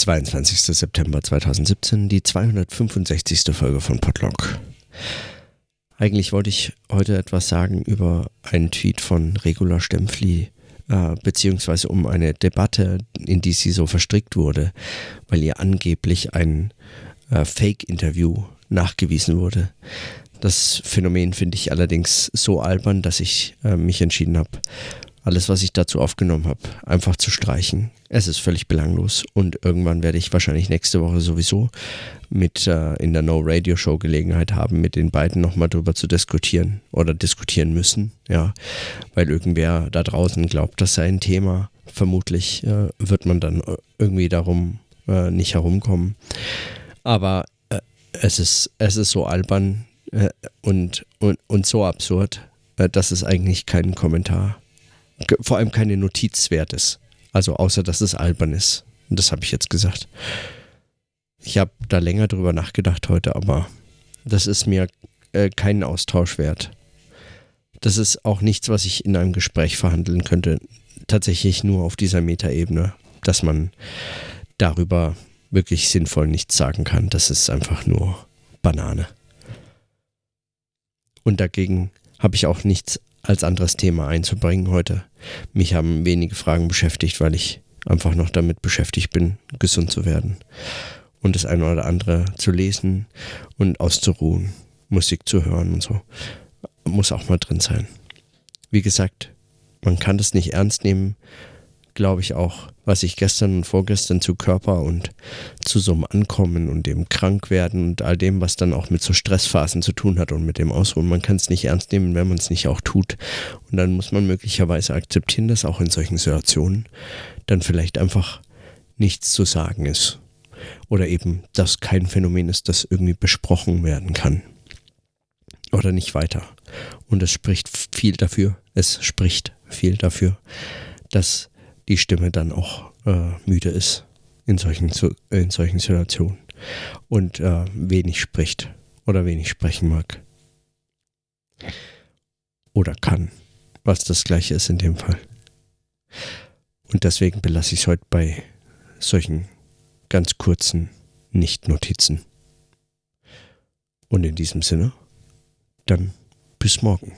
22. September 2017, die 265. Folge von Podlog. Eigentlich wollte ich heute etwas sagen über einen Tweet von Regula Stempfli, äh, beziehungsweise um eine Debatte, in die sie so verstrickt wurde, weil ihr angeblich ein äh, Fake-Interview nachgewiesen wurde. Das Phänomen finde ich allerdings so albern, dass ich äh, mich entschieden habe, alles, was ich dazu aufgenommen habe, einfach zu streichen. Es ist völlig belanglos und irgendwann werde ich wahrscheinlich nächste Woche sowieso mit äh, in der No Radio Show Gelegenheit haben, mit den beiden nochmal drüber zu diskutieren oder diskutieren müssen, ja, weil irgendwer da draußen glaubt, das sei ein Thema. Vermutlich äh, wird man dann irgendwie darum äh, nicht herumkommen. Aber äh, es ist es ist so albern äh, und, und und so absurd, äh, dass es eigentlich keinen Kommentar vor allem keine Notiz wert ist. Also außer, dass es albern ist. Und das habe ich jetzt gesagt. Ich habe da länger drüber nachgedacht heute, aber das ist mir äh, keinen Austausch wert. Das ist auch nichts, was ich in einem Gespräch verhandeln könnte. Tatsächlich nur auf dieser Metaebene, dass man darüber wirklich sinnvoll nichts sagen kann. Das ist einfach nur Banane. Und dagegen habe ich auch nichts als anderes Thema einzubringen heute. Mich haben wenige Fragen beschäftigt, weil ich einfach noch damit beschäftigt bin, gesund zu werden. Und das eine oder andere zu lesen und auszuruhen, Musik zu hören und so. Muss auch mal drin sein. Wie gesagt, man kann das nicht ernst nehmen, glaube ich auch, was ich gestern und vorgestern zu Körper und zu so einem Ankommen und dem Krankwerden und all dem, was dann auch mit so Stressphasen zu tun hat und mit dem Ausruhen. Man kann es nicht ernst nehmen, wenn man es nicht auch tut. Und dann muss man möglicherweise akzeptieren, dass auch in solchen Situationen dann vielleicht einfach nichts zu sagen ist. Oder eben, dass kein Phänomen ist, das irgendwie besprochen werden kann. Oder nicht weiter. Und es spricht viel dafür, es spricht viel dafür, dass die Stimme dann auch äh, müde ist in solchen, in solchen Situationen und äh, wenig spricht oder wenig sprechen mag. Oder kann, was das gleiche ist in dem Fall. Und deswegen belasse ich es heute bei solchen ganz kurzen Nicht-Notizen. Und in diesem Sinne, dann bis morgen.